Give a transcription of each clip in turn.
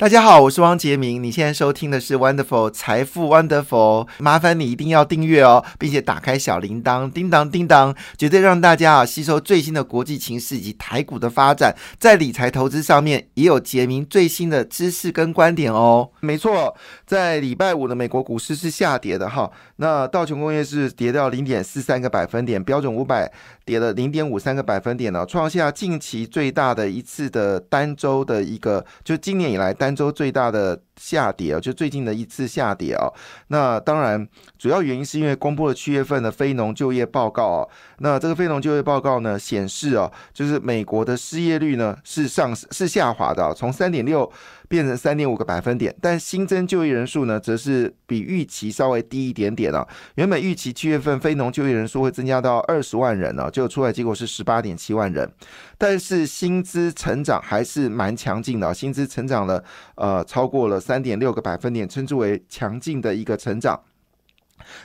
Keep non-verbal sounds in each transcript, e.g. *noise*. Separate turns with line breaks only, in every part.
大家好，我是汪杰明。你现在收听的是 Wonderful 财富 Wonderful，麻烦你一定要订阅哦，并且打开小铃铛，叮当叮当，绝对让大家啊吸收最新的国际情势以及台股的发展，在理财投资上面也有杰明最新的知识跟观点哦。没错，在礼拜五的美国股市是下跌的哈，那道琼工业是跌掉零点四三个百分点，标准五百跌了零点五三个百分点呢，创下近期最大的一次的单周的一个，就今年以来单。周最大的下跌啊，就最近的一次下跌啊。那当然，主要原因是因为公布了七月份的非农就业报告啊。那这个非农就业报告呢，显示啊，就是美国的失业率呢是上是下滑的，从三点六。变成三点五个百分点，但新增就业人数呢，则是比预期稍微低一点点了。原本预期七月份非农就业人数会增加到二十万人呢，就出来结果是十八点七万人。但是薪资成长还是蛮强劲的，薪资成长了呃超过了三点六个百分点，称之为强劲的一个成长。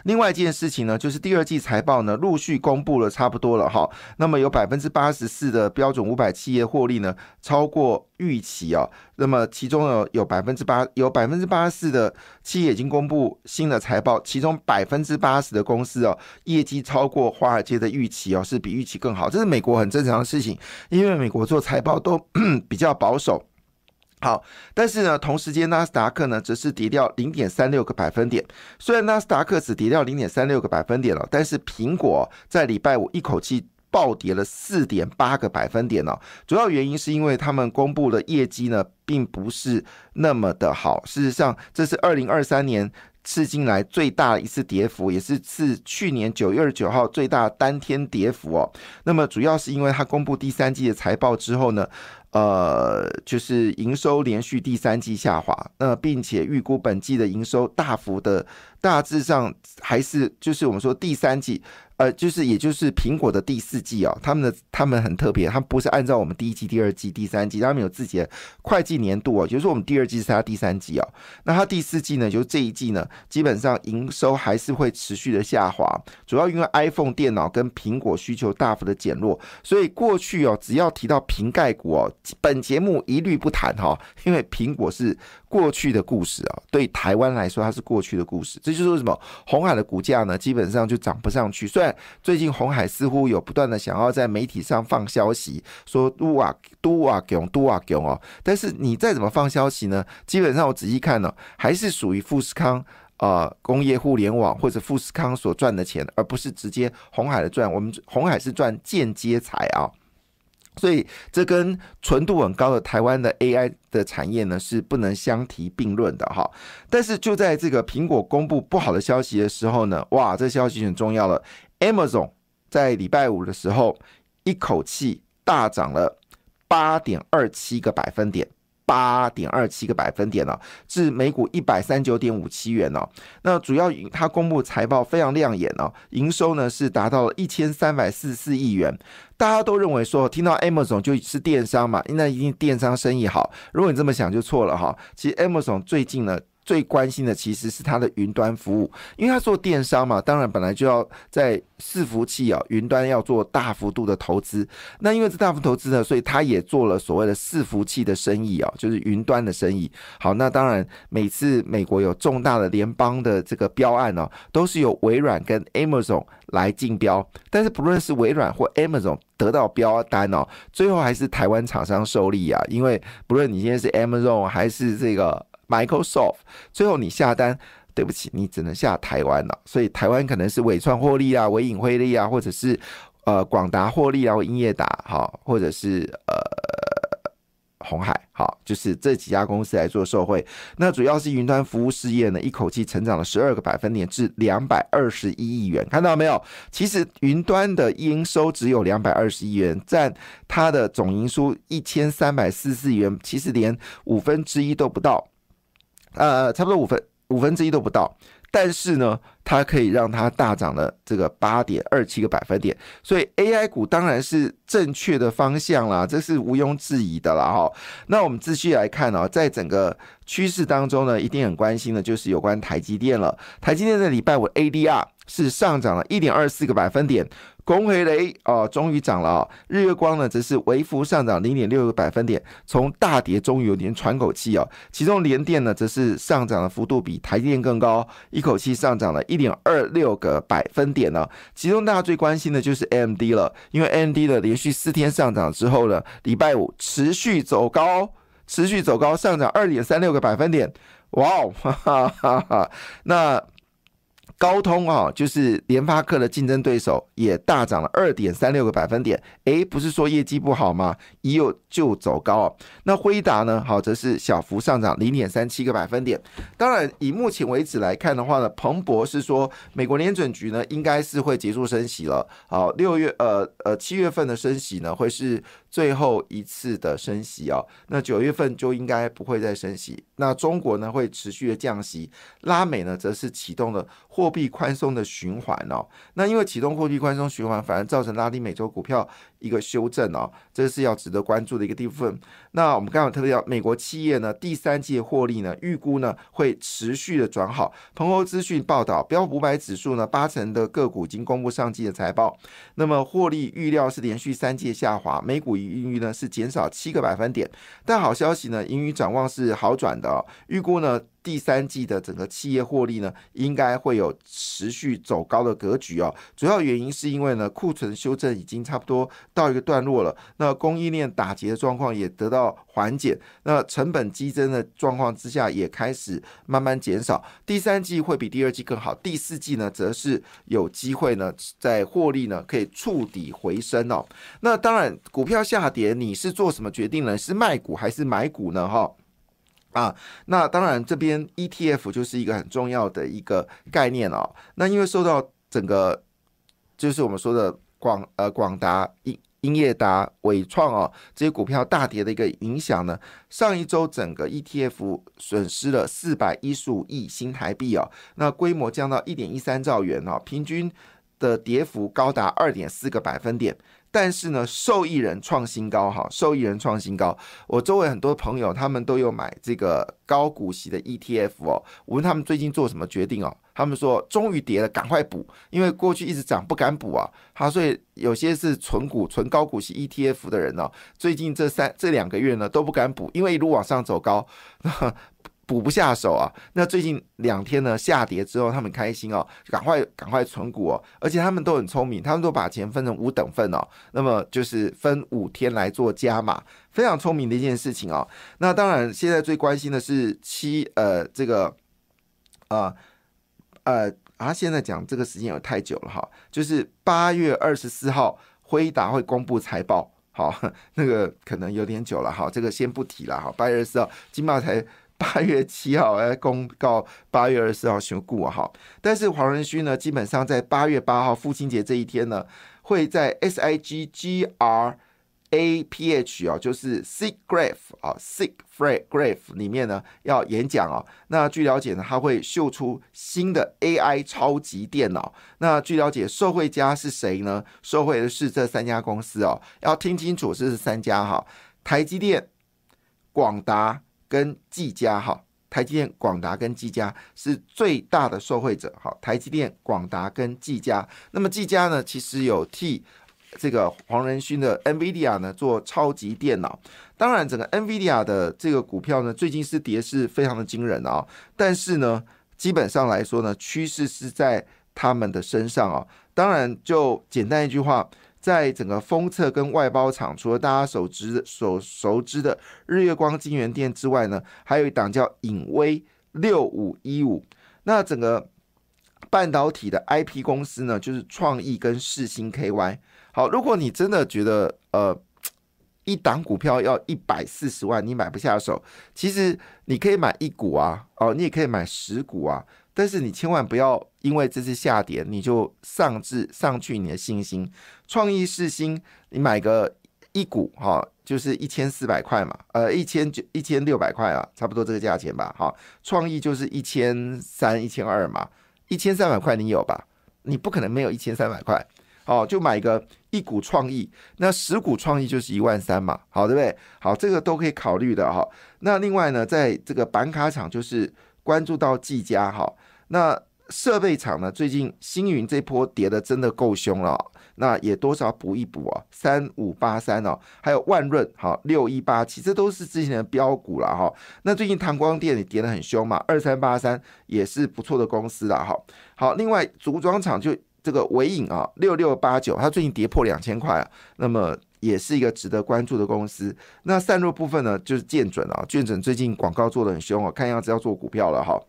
另外一件事情呢，就是第二季财报呢陆续公布了，差不多了哈。那么有百分之八十四的标准五百企业获利呢超过预期啊。那么其中有有百分之八有百分之八十四的企业已经公布新的财报，其中百分之八十的公司哦业绩超过华尔街的预期哦，是比预期更好。这是美国很正常的事情，因为美国做财报都 *clears throat* 比较保守。好，但是呢，同时间纳斯达克呢则是跌掉零点三六个百分点。虽然纳斯达克只跌掉零点三六个百分点了，但是苹果在礼拜五一口气暴跌了四点八个百分点了。主要原因是因为他们公布的业绩呢，并不是那么的好。事实上，这是二零二三年至今来最大的一次跌幅，也是自去年九月二十九号最大单天跌幅哦。那么主要是因为它公布第三季的财报之后呢。呃，就是营收连续第三季下滑，那并且预估本季的营收大幅的，大致上还是就是我们说第三季。呃，就是也就是苹果的第四季哦，他们的他们很特别，他们不是按照我们第一季、第二季、第三季，他们有自己的会计年度哦，就是说我们第二季是他第三季哦，那他第四季呢，就是这一季呢，基本上营收还是会持续的下滑，主要因为 iPhone 电脑跟苹果需求大幅的减弱，所以过去哦，只要提到瓶盖股哦，本节目一律不谈哈，因为苹果是。过去的故事啊，对台湾来说，它是过去的故事。这就是为什么红海的股价呢，基本上就涨不上去。虽然最近红海似乎有不断的想要在媒体上放消息，说都啊都啊囧都啊囧哦，但是你再怎么放消息呢，基本上我仔细看呢，还是属于富士康啊工业互联网或者富士康所赚的钱，而不是直接红海的赚。我们红海是赚间接财啊。所以这跟纯度很高的台湾的 AI 的产业呢是不能相提并论的哈。但是就在这个苹果公布不好的消息的时候呢，哇，这消息很重要了。Amazon 在礼拜五的时候一口气大涨了八点二七个百分点。八点二七个百分点了，至每股一百三九点五七元哦。那主要它公布财报非常亮眼哦，营收呢是达到了一千三百四十四亿元。大家都认为说，听到 Amazon 就是电商嘛，那一定电商生意好。如果你这么想就错了哈。其实 Amazon 最近呢。最关心的其实是它的云端服务，因为它做电商嘛，当然本来就要在伺服器啊、云端要做大幅度的投资。那因为这大幅投资呢，所以它也做了所谓的伺服器的生意啊，就是云端的生意。好，那当然每次美国有重大的联邦的这个标案呢，都是由微软跟 Amazon 来竞标。但是不论是微软或 Amazon 得到标单哦，最后还是台湾厂商受利啊，因为不论你现在是 Amazon 还是这个。Microsoft 最后你下单，对不起，你只能下台湾了。所以台湾可能是伟创获利啊，伟影汇利啊，或者是呃广达获利啊，英业达好，或者是呃红海好，就是这几家公司来做受惠。那主要是云端服务事业呢，一口气成长了十二个百分点至两百二十一亿元，看到没有？其实云端的营收只有两百二十亿元，占它的总营收一千三百四十四元，其实连五分之一都不到。呃，差不多五分五分之一都不到，但是呢，它可以让它大涨了这个八点二七个百分点。所以 AI 股当然是正确的方向啦，这是毋庸置疑的啦哈。那我们继续来看啊，在整个趋势当中呢，一定很关心的就是有关台积电了。台积电在礼拜五 ADR 是上涨了一点二四个百分点。公回雷哦，终于涨了啊！日月光呢，则是微幅上涨零点六个百分点，从大跌终于有点喘口气哦。其中联电呢，则是上涨的幅度比台电更高，一口气上涨了一点二六个百分点呢。其中大家最关心的就是 AMD 了，因为 AMD 的连续四天上涨之后呢，礼拜五持续走高，持续走高，上涨二点三六个百分点，哇哦，哈哈哈哈！那。高通啊，就是联发科的竞争对手，也大涨了二点三六个百分点。诶，不是说业绩不好吗？一有就走高。那辉达呢？好，则是小幅上涨零点三七个百分点。当然，以目前为止来看的话呢，彭博是说美国联准局呢应该是会结束升息了。好，六月呃呃七月份的升息呢会是最后一次的升息哦。那九月份就应该不会再升息。那中国呢会持续的降息，拉美呢则是启动了货币宽松的循环哦。那因为启动货币宽松循环，反而造成拉丁美洲股票一个修正哦，这是要值得关注的一个地方。那我们刚刚特别要美国企业呢第三季获利呢预估呢会持续的转好。彭欧资讯报道，标普五百指数呢八成的个股已经公布上季的财报，那么获利预料是连续三季下滑，美股盈余呢是减少七个百分点。但好消息呢，盈余展望是好转的。预估呢，第三季的整个企业获利呢，应该会有持续走高的格局哦。主要原因是因为呢，库存修正已经差不多到一个段落了，那供应链打结的状况也得到缓解，那成本激增的状况之下也开始慢慢减少。第三季会比第二季更好，第四季呢，则是有机会呢，在获利呢可以触底回升哦。那当然，股票下跌，你是做什么决定呢？是卖股还是买股呢？哈？啊，那当然，这边 ETF 就是一个很重要的一个概念哦。那因为受到整个就是我们说的广呃广达、英英业达、伟创哦这些股票大跌的一个影响呢，上一周整个 ETF 损失了四百一十五亿新台币哦，那规模降到一点一三兆元哦，平均的跌幅高达二点四个百分点。但是呢，受益人创新高哈，受益人创新高。我周围很多朋友，他们都有买这个高股息的 ETF 哦。我问他们最近做什么决定哦，他们说终于跌了，赶快补，因为过去一直涨不敢补啊。好，所以有些是纯股、纯高股息 ETF 的人呢，最近这三这两个月呢都不敢补，因为一路往上走高。*laughs* 补不下手啊！那最近两天呢下跌之后，他们开心哦，赶快赶快存股哦，而且他们都很聪明，他们都把钱分成五等份哦，那么就是分五天来做加码，非常聪明的一件事情哦。那当然，现在最关心的是七呃这个啊呃啊，现在讲这个时间有太久了哈，就是八月二十四号辉达会公布财报，好，*laughs* 那个可能有点久了哈，这个先不提了哈，八月二十四号金茂才。八月七号来公告，八月二十四号宣布哈。但是黄仁勋呢，基本上在八月八号父亲节这一天呢，会在 S I G G R A P H 哦，就是 SIGGRAPH 啊，SIGGRAPH 里面呢要演讲哦。那据了解呢，他会秀出新的 A I 超级电脑。那据了解，受惠家是谁呢？受惠的是这三家公司哦。要听清楚，这是三家哈：台积电、广达。跟技嘉哈，台积电、广达跟技嘉是最大的受惠者哈。台积电、广达跟技嘉，那么技嘉呢，其实有替这个黄仁勋的 NVIDIA 呢做超级电脑。当然，整个 NVIDIA 的这个股票呢，最近是跌势非常的惊人啊。但是呢，基本上来说呢，趋势是在他们的身上啊。当然，就简单一句话。在整个封测跟外包厂，除了大家熟知、所熟知的日月光、金源店之外呢，还有一档叫影威六五一五。那整个半导体的 IP 公司呢，就是创意跟世星 KY。好，如果你真的觉得呃一档股票要一百四十万，你买不下手，其实你可以买一股啊，哦，你也可以买十股啊。但是你千万不要因为这次下跌，你就丧志丧去你的信心。创意世新，你买个一股哈，就是一千四百块嘛，呃，一千九一千六百块啊，差不多这个价钱吧。哈，创意就是一千三、一千二嘛，一千三百块你有吧？你不可能没有一千三百块。好，就买个一股创意，那十股创意就是一万三嘛，好，对不对？好，这个都可以考虑的哈。那另外呢，在这个板卡厂就是关注到技嘉哈，那设备厂呢，最近星云这波跌的真的够凶了，那也多少补一补啊，三五八三哦，还有万润好六一八七，这都是之前的标股了哈。那最近唐光电也跌得很凶嘛，二三八三也是不错的公司了哈。好，另外组装厂就。这个尾影啊，六六八九，它最近跌破两千块啊，那么也是一个值得关注的公司。那散弱部分呢，就是建准啊，建准最近广告做的很凶哦，看样子要做股票了哈。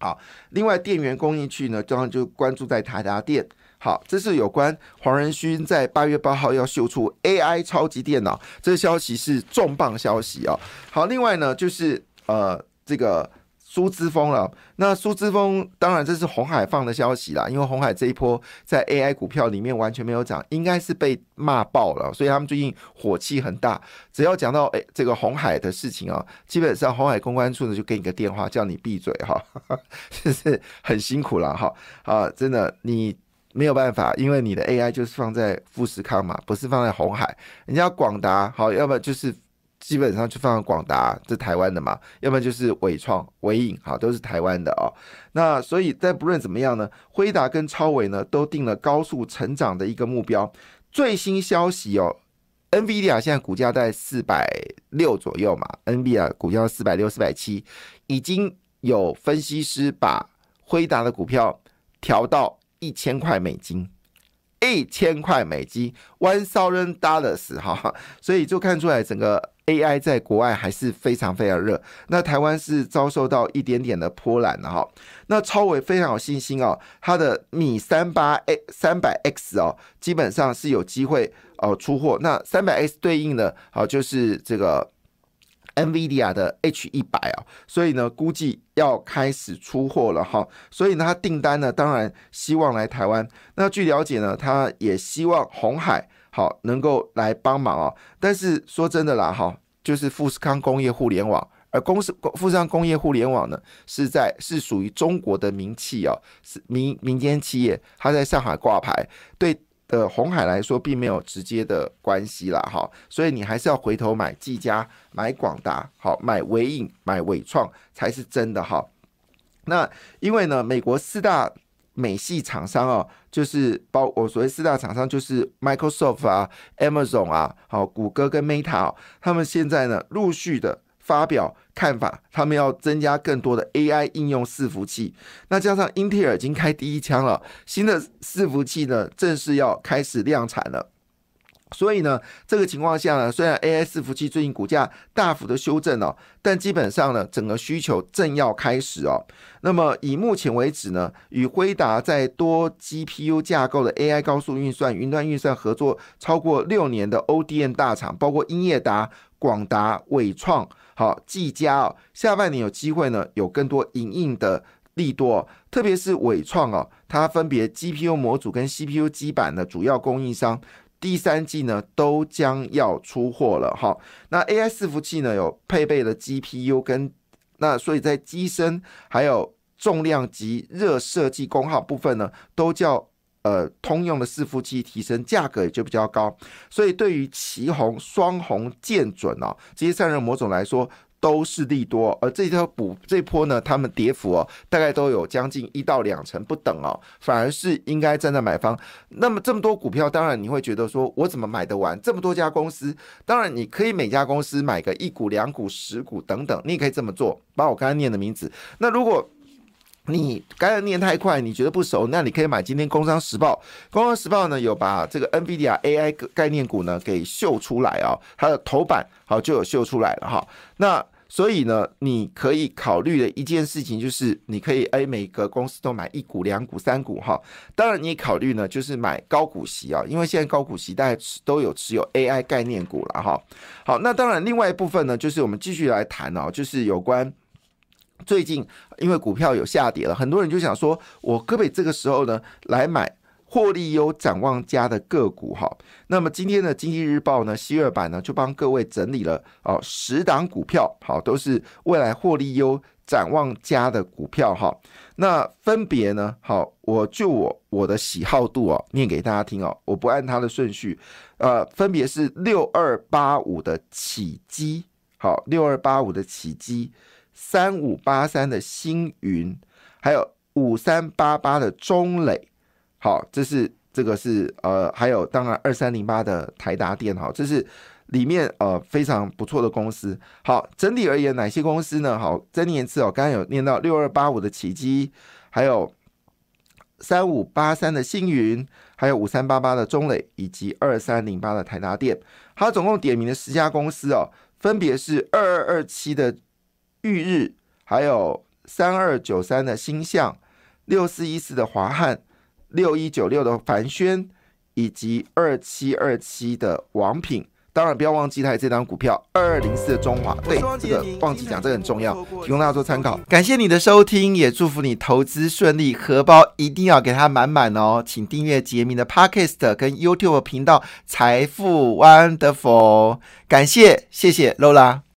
好，另外电源供应区呢，当然就关注在台达电。好，这是有关黄仁勋在八月八号要秀出 AI 超级电脑，这个消息是重磅消息哦。好，另外呢，就是呃这个。苏之峰了，那苏之峰当然这是红海放的消息啦，因为红海这一波在 AI 股票里面完全没有涨，应该是被骂爆了，所以他们最近火气很大。只要讲到诶这个红海的事情啊，基本上红海公关处呢就给你个电话叫你闭嘴哈，*laughs* 就是很辛苦了哈啊，真的你没有办法，因为你的 AI 就是放在富士康嘛，不是放在红海，人家广达好，要么就是。基本上就放广达，这台湾的嘛，要不然就是伟创、伟影，哈，都是台湾的哦。那所以，在不论怎么样呢，辉达跟超伟呢，都定了高速成长的一个目标。最新消息哦，NVIDIA 现在股价在四百六左右嘛，NVIDIA 股价四百六、四百七，已经有分析师把辉达的股票调到一千块美金。一千块美金，one thousand dollars，哈，所以就看出来整个 AI 在国外还是非常非常热。那台湾是遭受到一点点的波澜了哈。那超伟非常有信心哦，他的米三八 A 三百 X 哦，基本上是有机会哦出货。那三百 X 对应的，好就是这个。NVIDIA 的 H 一百啊，所以呢，估计要开始出货了哈。所以呢，他订单呢，当然希望来台湾。那据了解呢，他也希望红海好能够来帮忙啊。但是说真的啦哈，就是富士康工业互联网，而公司富士康工业互联网呢，是在是属于中国的名气哦，是民民间企业，它在上海挂牌，对。的红海来说，并没有直接的关系啦，哈，所以你还是要回头买技嘉、买广达、好买伟影、买伟创才是真的哈。那因为呢，美国四大美系厂商哦，就是包我所谓四大厂商，就是 Microsoft 啊、Amazon 啊、好谷歌跟 Meta，他们现在呢陆续的。发表看法，他们要增加更多的 AI 应用伺服器。那加上英特尔已经开第一枪了，新的伺服器呢正式要开始量产了。所以呢，这个情况下呢，虽然 AI 伺服器最近股价大幅的修正哦，但基本上呢，整个需求正要开始哦。那么以目前为止呢，与辉达在多 GPU 架构的 AI 高速运算、云端运算合作超过六年的 ODM 大厂，包括英业达、广达、伟创、好技嘉哦，下半年有机会呢，有更多隐隐的利多，特别是伟创哦，它分别 GPU 模组跟 CPU 基板的主要供应商。第三季呢都将要出货了哈，那 AI 伺服器呢有配备了 GPU 跟那所以在机身还有重量级热设计功耗部分呢都叫呃通用的伺服器提升价格也就比较高，所以对于旗红双红剑准哦这些散热模组来说。都是利多，而这条补这波呢，他们跌幅哦，大概都有将近一到两成不等哦，反而是应该站在买方。那么这么多股票，当然你会觉得说，我怎么买得完这么多家公司？当然你可以每家公司买个一股、两股、十股等等，你也可以这么做，把我刚才念的名字。那如果你刚才念太快，你觉得不熟，那你可以买今天《工商时报》。《工商时报》呢有把这个 NVIDIA AI 概念股呢给秀出来啊，它的头版好就有秀出来了哈。那所以呢，你可以考虑的一件事情就是，你可以哎每个公司都买一股、两股、三股哈。当然，你考虑呢就是买高股息啊，因为现在高股息大家都有持有 AI 概念股了哈。好，那当然另外一部分呢，就是我们继续来谈哦，就是有关最近因为股票有下跌了，很多人就想说，我可不可以这个时候呢来买获利优、展望佳的个股哈。那么今天的经济日报呢，西二版呢就帮各位整理了哦十档股票，好，都是未来获利优、展望佳的股票哈。那分别呢，好，我就我我的喜好度哦，念给大家听哦，我不按它的顺序，呃，分别是六二八五的起基，好，六二八五的起基，三五八三的星云，还有五三八八的中磊。好，这是这个是呃，还有当然二三零八的台达电好，这是里面呃非常不错的公司。好，整体而言，哪些公司呢？好，再念一次哦，刚刚有念到六二八五的奇迹，还有三五八三的星云，还有五三八八的中磊，以及二三零八的台达电。它总共点名的十家公司哦，分别是二二二七的裕日，还有三二九三的星象，六四一四的华汉。六一九六的凡轩，以及二七二七的王品，当然不要忘记它这张股票二二零四的中华，对这个忘记讲，这个很重要，提供大家做参考。感谢你的收听，也祝福你投资顺利，荷包一定要给它满满哦。请订阅杰明的 Podcast 跟 YouTube 频道财富 Wonderful，感谢谢谢 Lola。